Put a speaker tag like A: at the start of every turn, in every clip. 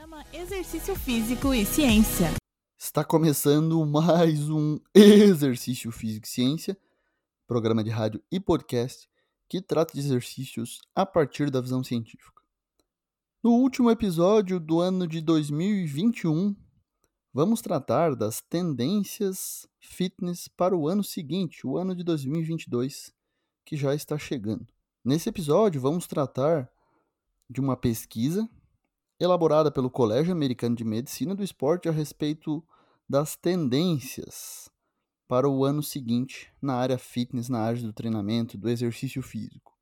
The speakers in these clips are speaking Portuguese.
A: Programa Exercício Físico e Ciência.
B: Está começando mais um Exercício Físico e Ciência, programa de rádio e podcast que trata de exercícios a partir da visão científica. No último episódio do ano de 2021, vamos tratar das tendências fitness para o ano seguinte, o ano de 2022, que já está chegando. Nesse episódio, vamos tratar de uma pesquisa elaborada pelo Colégio Americano de Medicina do Esporte a respeito das tendências para o ano seguinte na área fitness, na área do treinamento, do exercício físico.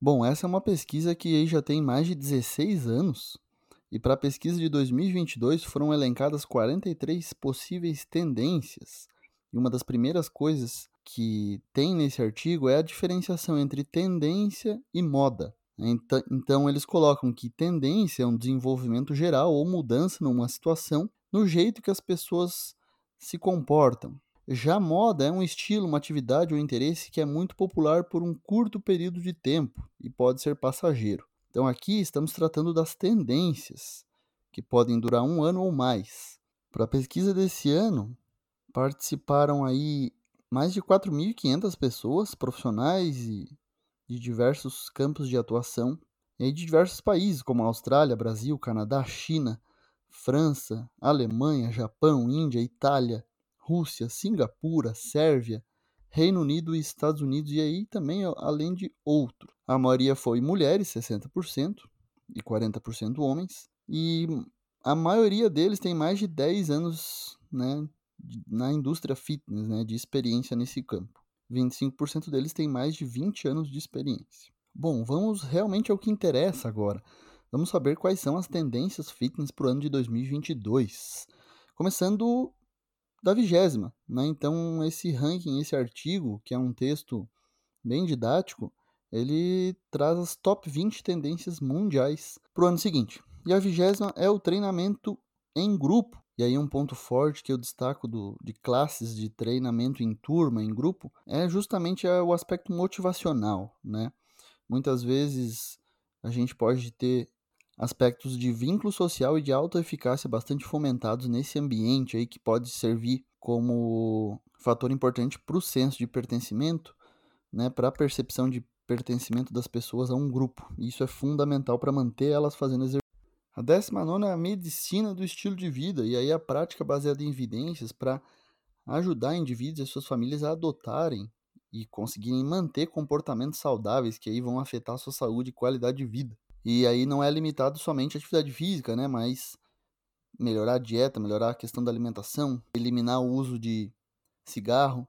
B: Bom, essa é uma pesquisa que já tem mais de 16 anos e para a pesquisa de 2022 foram elencadas 43 possíveis tendências. E uma das primeiras coisas que tem nesse artigo é a diferenciação entre tendência e moda. Então, eles colocam que tendência é um desenvolvimento geral ou mudança numa situação no jeito que as pessoas se comportam. Já moda é um estilo, uma atividade ou interesse que é muito popular por um curto período de tempo e pode ser passageiro. Então, aqui estamos tratando das tendências, que podem durar um ano ou mais. Para a pesquisa desse ano, participaram aí mais de 4.500 pessoas, profissionais e de diversos campos de atuação e de diversos países, como Austrália, Brasil, Canadá, China, França, Alemanha, Japão, Índia, Itália, Rússia, Singapura, Sérvia, Reino Unido e Estados Unidos, e aí também além de outro. A maioria foi mulheres, 60%, e 40% homens, e a maioria deles tem mais de 10 anos né, na indústria fitness, né, de experiência nesse campo. 25% deles têm mais de 20 anos de experiência. Bom, vamos realmente ao que interessa agora. Vamos saber quais são as tendências fitness para o ano de 2022. Começando da vigésima, né? Então, esse ranking, esse artigo, que é um texto bem didático, ele traz as top 20 tendências mundiais para o ano seguinte. E a vigésima é o treinamento em grupo. E aí um ponto forte que eu destaco do, de classes de treinamento em turma, em grupo, é justamente o aspecto motivacional, né? Muitas vezes a gente pode ter aspectos de vínculo social e de alta eficácia bastante fomentados nesse ambiente aí que pode servir como fator importante para o senso de pertencimento, né, para a percepção de pertencimento das pessoas a um grupo. Isso é fundamental para manter elas fazendo exercício a décima nona é a medicina do estilo de vida, e aí a prática baseada em evidências para ajudar indivíduos e suas famílias a adotarem e conseguirem manter comportamentos saudáveis que aí vão afetar a sua saúde e qualidade de vida. E aí não é limitado somente à atividade física, né, mas melhorar a dieta, melhorar a questão da alimentação, eliminar o uso de cigarro,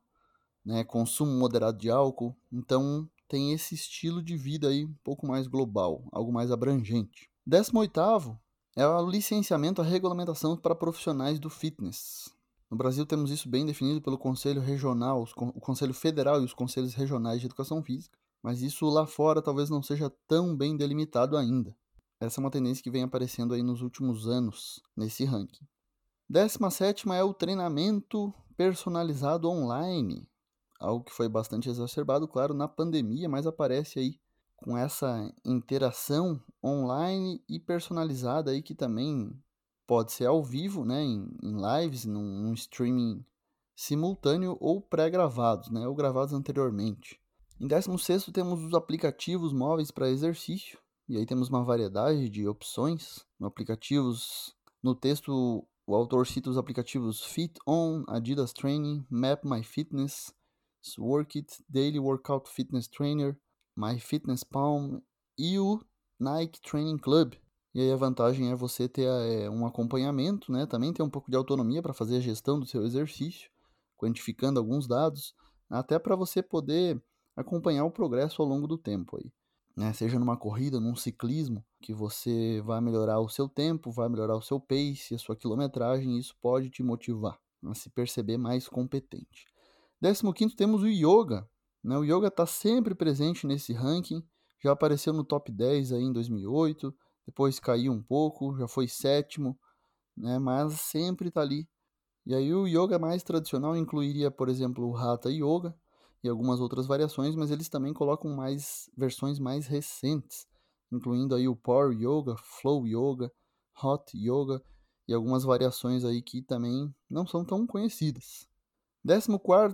B: né, consumo moderado de álcool. Então tem esse estilo de vida aí um pouco mais global, algo mais abrangente. 18 é o licenciamento, a regulamentação para profissionais do fitness. No Brasil temos isso bem definido pelo Conselho Regional, o Conselho Federal e os Conselhos Regionais de Educação Física, mas isso lá fora talvez não seja tão bem delimitado ainda. Essa é uma tendência que vem aparecendo aí nos últimos anos nesse ranking. 17 é o treinamento personalizado online, algo que foi bastante exacerbado, claro, na pandemia, mas aparece aí com essa interação online e personalizada aí que também pode ser ao vivo, né, em, em lives, num, num, streaming simultâneo ou pré-gravados, né, ou gravados anteriormente. Em 16 temos os aplicativos móveis para exercício, e aí temos uma variedade de opções. No aplicativos, no texto o autor cita os aplicativos Fit On, Adidas Training, Map My Fitness, Workit, Daily Workout Fitness Trainer, MyFitnessPalm e o Nike Training Club. E aí a vantagem é você ter é, um acompanhamento, né? Também ter um pouco de autonomia para fazer a gestão do seu exercício, quantificando alguns dados, até para você poder acompanhar o progresso ao longo do tempo aí. Né? Seja numa corrida, num ciclismo, que você vai melhorar o seu tempo, vai melhorar o seu pace, a sua quilometragem, e isso pode te motivar a se perceber mais competente. 15 temos o yoga, né? O yoga está sempre presente nesse ranking, já apareceu no top 10 aí em 2008, depois caiu um pouco, já foi sétimo, né? mas sempre está ali. E aí o yoga mais tradicional incluiria, por exemplo, o Hatha Yoga e algumas outras variações, mas eles também colocam mais versões mais recentes, incluindo aí o Power Yoga, Flow Yoga, hot yoga e algumas variações aí que também não são tão conhecidas. 14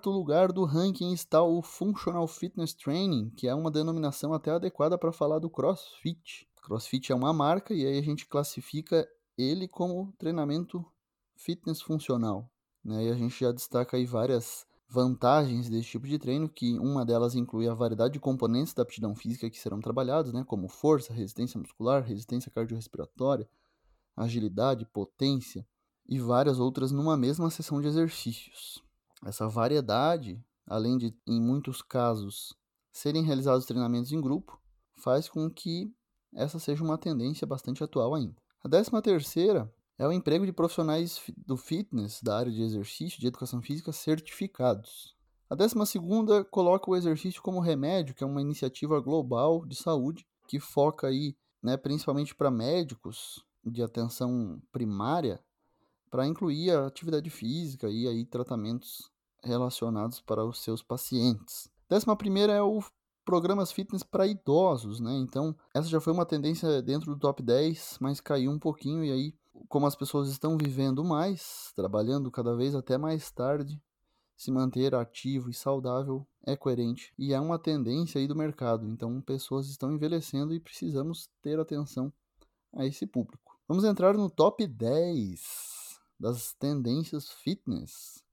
B: lugar do ranking está o Functional Fitness Training, que é uma denominação até adequada para falar do CrossFit. CrossFit é uma marca e aí a gente classifica ele como treinamento fitness funcional. Né? E a gente já destaca aí várias vantagens desse tipo de treino, que uma delas inclui a variedade de componentes da aptidão física que serão trabalhados, né, como força, resistência muscular, resistência cardiorrespiratória, agilidade, potência e várias outras numa mesma sessão de exercícios. Essa variedade, além de em muitos casos serem realizados treinamentos em grupo, faz com que essa seja uma tendência bastante atual ainda. A décima terceira é o emprego de profissionais do fitness, da área de exercício, de educação física certificados. A décima segunda coloca o exercício como remédio, que é uma iniciativa global de saúde que foca aí, né, principalmente para médicos de atenção primária, para incluir a atividade física e aí tratamentos relacionados para os seus pacientes. Décima primeira é o programas fitness para idosos, né? Então, essa já foi uma tendência dentro do top 10, mas caiu um pouquinho e aí como as pessoas estão vivendo mais, trabalhando cada vez até mais tarde, se manter ativo e saudável é coerente e é uma tendência aí do mercado. Então, pessoas estão envelhecendo e precisamos ter atenção a esse público. Vamos entrar no top 10 das tendências fitness.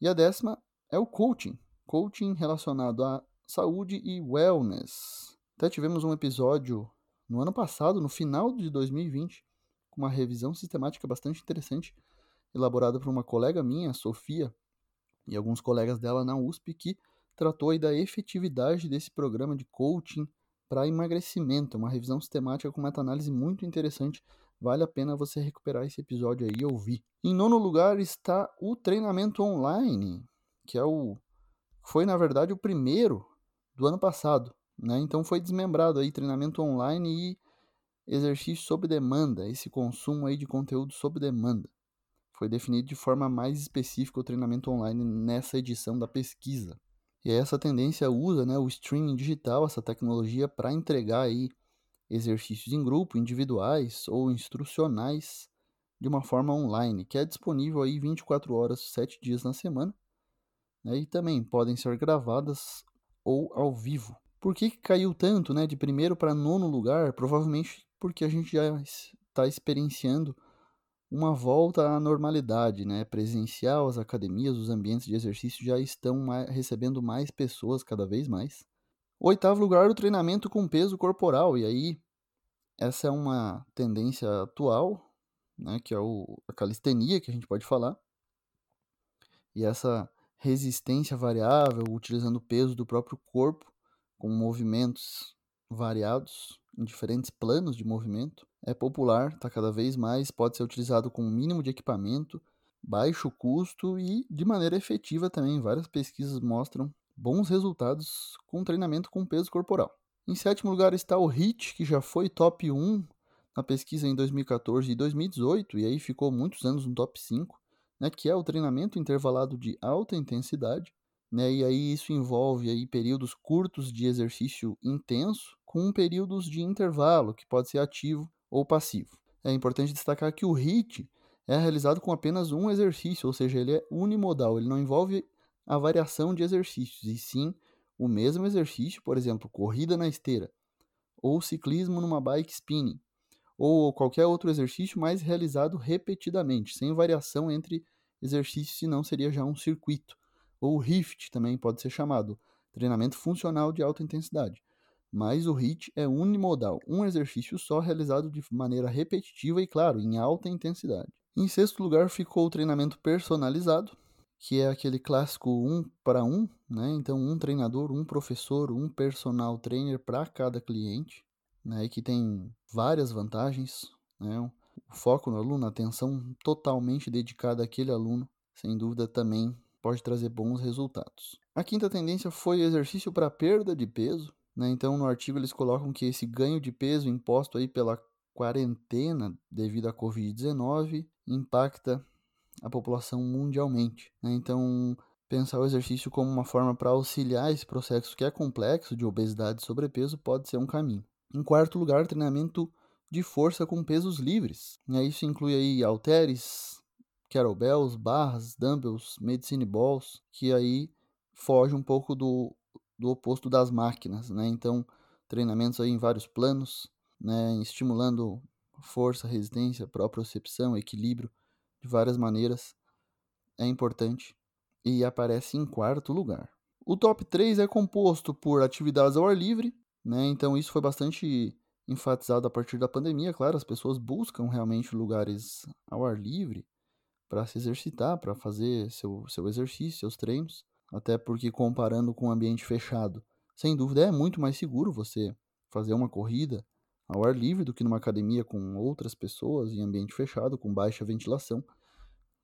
B: E a décima é o coaching. Coaching relacionado à saúde e wellness. Até tivemos um episódio no ano passado, no final de 2020, com uma revisão sistemática bastante interessante, elaborada por uma colega minha, Sofia, e alguns colegas dela na USP, que tratou aí da efetividade desse programa de coaching para emagrecimento. Uma revisão sistemática com meta-análise muito interessante. Vale a pena você recuperar esse episódio aí e ouvir. Em nono lugar está o treinamento online, que é o foi na verdade o primeiro do ano passado, né? Então foi desmembrado aí treinamento online e exercício sob demanda, esse consumo aí de conteúdo sob demanda. Foi definido de forma mais específica o treinamento online nessa edição da pesquisa. E essa tendência usa né, o streaming digital, essa tecnologia, para entregar aí exercícios em grupo, individuais ou instrucionais, de uma forma online, que é disponível aí 24 horas, 7 dias na semana. Né, e também podem ser gravadas ou ao vivo. Por que, que caiu tanto né, de primeiro para nono lugar? Provavelmente porque a gente já está experienciando uma volta à normalidade, né? Presencial, as academias, os ambientes de exercício já estão recebendo mais pessoas cada vez mais. Oitavo lugar, o treinamento com peso corporal. E aí, essa é uma tendência atual, né? Que é o, a calistenia, que a gente pode falar. E essa resistência variável, utilizando o peso do próprio corpo, com movimentos variados, em diferentes planos de movimento. É popular, está cada vez mais, pode ser utilizado com um mínimo de equipamento, baixo custo e de maneira efetiva também. Várias pesquisas mostram bons resultados com treinamento com peso corporal. Em sétimo lugar está o HIT, que já foi top 1 na pesquisa em 2014 e 2018, e aí ficou muitos anos no top 5, né, que é o treinamento intervalado de alta intensidade, né, e aí isso envolve aí períodos curtos de exercício intenso, com períodos de intervalo, que pode ser ativo ou passivo. É importante destacar que o HIIT é realizado com apenas um exercício, ou seja, ele é unimodal, ele não envolve a variação de exercícios, e sim o mesmo exercício, por exemplo, corrida na esteira, ou ciclismo numa bike spinning, ou qualquer outro exercício, mas realizado repetidamente, sem variação entre exercícios, senão seria já um circuito. Ou RIFT também pode ser chamado, treinamento funcional de alta intensidade mas o HIIT é unimodal, um exercício só realizado de maneira repetitiva e, claro, em alta intensidade. Em sexto lugar ficou o treinamento personalizado, que é aquele clássico um para um, né? Então, um treinador, um professor, um personal trainer para cada cliente, né? E que tem várias vantagens, né? O foco no aluno, a atenção totalmente dedicada àquele aluno, sem dúvida também pode trazer bons resultados. A quinta tendência foi exercício para perda de peso, né? Então, no artigo, eles colocam que esse ganho de peso imposto aí pela quarentena devido à Covid-19 impacta a população mundialmente. Né? Então, pensar o exercício como uma forma para auxiliar esse processo que é complexo de obesidade e sobrepeso pode ser um caminho. Em quarto lugar, treinamento de força com pesos livres. E isso inclui aí halteres, kettlebells, barras, dumbbells, medicine balls, que aí foge um pouco do, do oposto das máquinas, né? Então, treinamentos aí em vários planos, né? Estimulando força, resistência, propriocepção, equilíbrio de várias maneiras é importante e aparece em quarto lugar. O top 3 é composto por atividades ao ar livre, né? Então isso foi bastante enfatizado a partir da pandemia, claro, as pessoas buscam realmente lugares ao ar livre para se exercitar, para fazer seu, seu exercício, seus treinos, até porque comparando com um ambiente fechado, sem dúvida é muito mais seguro você fazer uma corrida ao ar livre do que numa academia com outras pessoas em ambiente fechado, com baixa ventilação.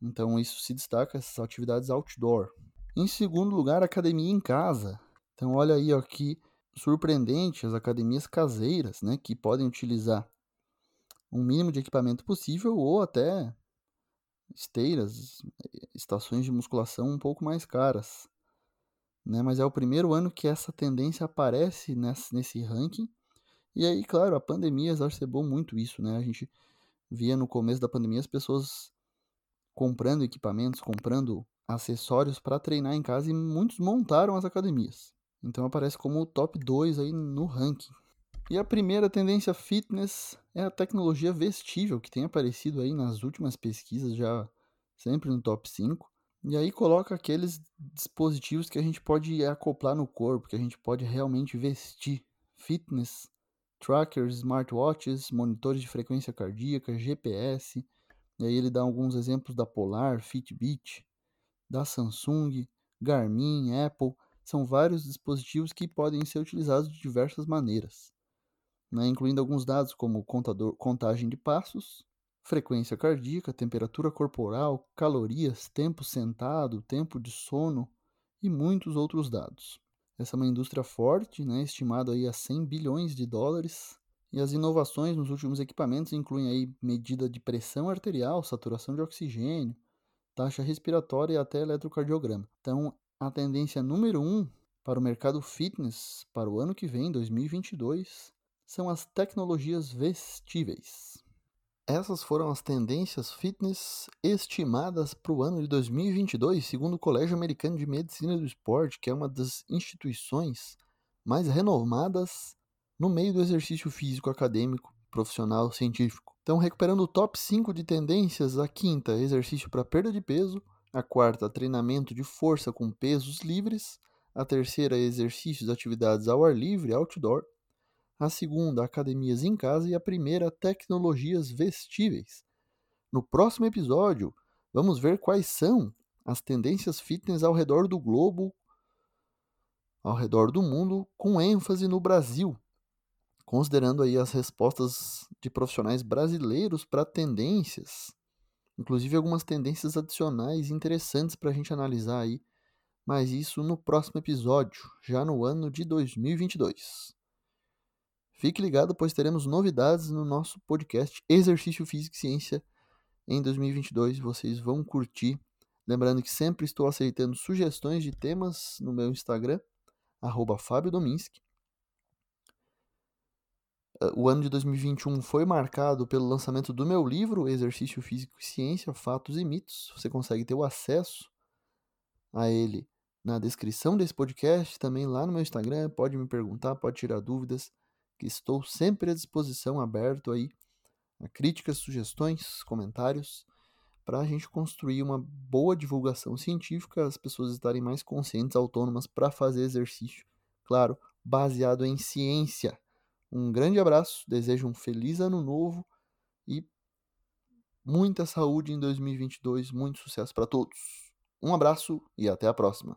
B: Então isso se destaca essas atividades outdoor. Em segundo lugar, academia em casa. Então olha aí ó, que surpreendente as academias caseiras, né, que podem utilizar um mínimo de equipamento possível ou até esteiras, estações de musculação um pouco mais caras. Né? Mas é o primeiro ano que essa tendência aparece nesse, nesse ranking e aí, claro, a pandemia exacerbou muito isso, né? A gente via no começo da pandemia as pessoas comprando equipamentos, comprando acessórios para treinar em casa e muitos montaram as academias. Então aparece como o top 2 aí no ranking. E a primeira tendência fitness é a tecnologia vestível, que tem aparecido aí nas últimas pesquisas já sempre no top 5. E aí coloca aqueles dispositivos que a gente pode acoplar no corpo, que a gente pode realmente vestir. Fitness trackers, smartwatches, monitores de frequência cardíaca, GPS. E aí ele dá alguns exemplos da Polar, Fitbit, da Samsung, Garmin, Apple. São vários dispositivos que podem ser utilizados de diversas maneiras, né? incluindo alguns dados como contador, contagem de passos, frequência cardíaca, temperatura corporal, calorias, tempo sentado, tempo de sono e muitos outros dados. Essa é uma indústria forte, né, estimada aí a 100 bilhões de dólares. E as inovações nos últimos equipamentos incluem aí medida de pressão arterial, saturação de oxigênio, taxa respiratória e até eletrocardiograma. Então, a tendência número um para o mercado fitness para o ano que vem, 2022, são as tecnologias vestíveis. Essas foram as tendências fitness estimadas para o ano de 2022, segundo o Colégio Americano de Medicina do Esporte, que é uma das instituições mais renomadas no meio do exercício físico acadêmico, profissional, científico. Então, recuperando o top 5 de tendências, a quinta, exercício para perda de peso, a quarta, treinamento de força com pesos livres, a terceira, exercícios atividades ao ar livre, outdoor, a segunda, academias em casa, e a primeira, tecnologias vestíveis. No próximo episódio, vamos ver quais são as tendências fitness ao redor do globo, ao redor do mundo, com ênfase no Brasil, considerando aí as respostas de profissionais brasileiros para tendências, inclusive algumas tendências adicionais interessantes para a gente analisar aí, mas isso no próximo episódio, já no ano de 2022. Fique ligado, pois teremos novidades no nosso podcast Exercício Físico e Ciência em 2022. Vocês vão curtir. Lembrando que sempre estou aceitando sugestões de temas no meu Instagram, Dominski. Ah, o ano de 2021 foi marcado pelo lançamento do meu livro Exercício Físico e Ciência, Fatos e Mitos. Você consegue ter o acesso a ele na descrição desse podcast, também lá no meu Instagram. Pode me perguntar, pode tirar dúvidas que estou sempre à disposição, aberto aí a críticas, sugestões, comentários, para a gente construir uma boa divulgação científica, as pessoas estarem mais conscientes, autônomas para fazer exercício, claro, baseado em ciência. Um grande abraço, desejo um feliz ano novo e muita saúde em 2022, muito sucesso para todos. Um abraço e até a próxima.